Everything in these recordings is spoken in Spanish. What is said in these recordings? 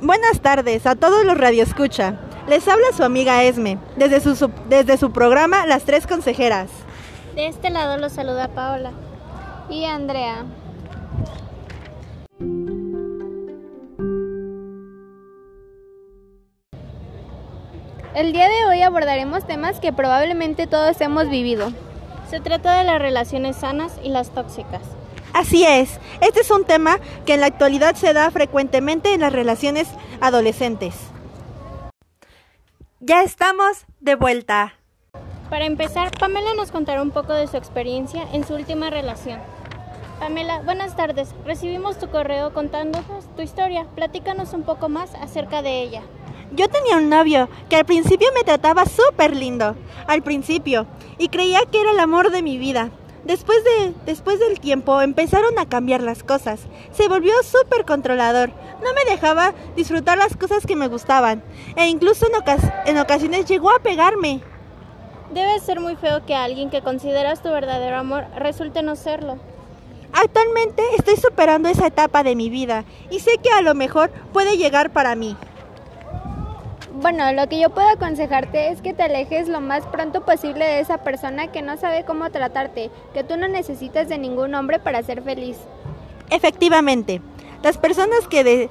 Buenas tardes a todos los radioescucha. Les habla su amiga Esme, desde su, desde su programa Las Tres Consejeras. De este lado los saluda Paola y Andrea. El día de hoy abordaremos temas que probablemente todos hemos vivido. Se trata de las relaciones sanas y las tóxicas. Así es, este es un tema que en la actualidad se da frecuentemente en las relaciones adolescentes. Ya estamos de vuelta. Para empezar, Pamela nos contará un poco de su experiencia en su última relación. Pamela, buenas tardes. Recibimos tu correo contándonos tu historia. Platícanos un poco más acerca de ella. Yo tenía un novio que al principio me trataba súper lindo, al principio, y creía que era el amor de mi vida. Después, de, después del tiempo empezaron a cambiar las cosas. Se volvió súper controlador. No me dejaba disfrutar las cosas que me gustaban. E incluso en, en ocasiones llegó a pegarme. Debe ser muy feo que alguien que consideras tu verdadero amor resulte no serlo. Actualmente estoy superando esa etapa de mi vida y sé que a lo mejor puede llegar para mí. Bueno, lo que yo puedo aconsejarte es que te alejes lo más pronto posible de esa persona que no sabe cómo tratarte, que tú no necesitas de ningún hombre para ser feliz. Efectivamente, las personas que,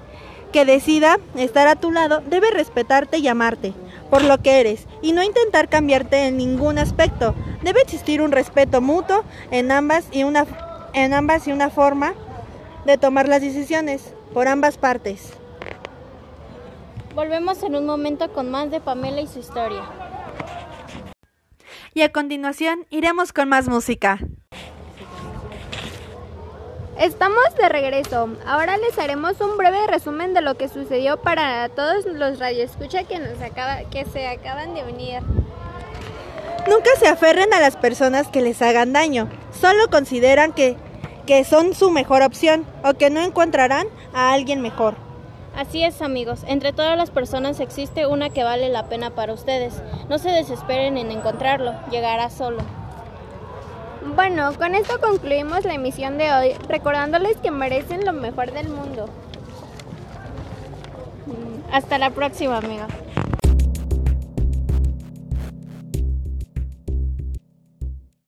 que decida estar a tu lado deben respetarte y amarte por lo que eres y no intentar cambiarte en ningún aspecto. Debe existir un respeto mutuo en ambas y una, en ambas y una forma de tomar las decisiones por ambas partes. Volvemos en un momento con más de Pamela y su historia. Y a continuación iremos con más música. Estamos de regreso. Ahora les haremos un breve resumen de lo que sucedió para todos los radioescucha que nos acaba, que se acaban de unir. Nunca se aferren a las personas que les hagan daño. Solo consideran que, que son su mejor opción o que no encontrarán a alguien mejor. Así es amigos, entre todas las personas existe una que vale la pena para ustedes. No se desesperen en encontrarlo, llegará solo. Bueno, con esto concluimos la emisión de hoy, recordándoles que merecen lo mejor del mundo. Hasta la próxima, amigos.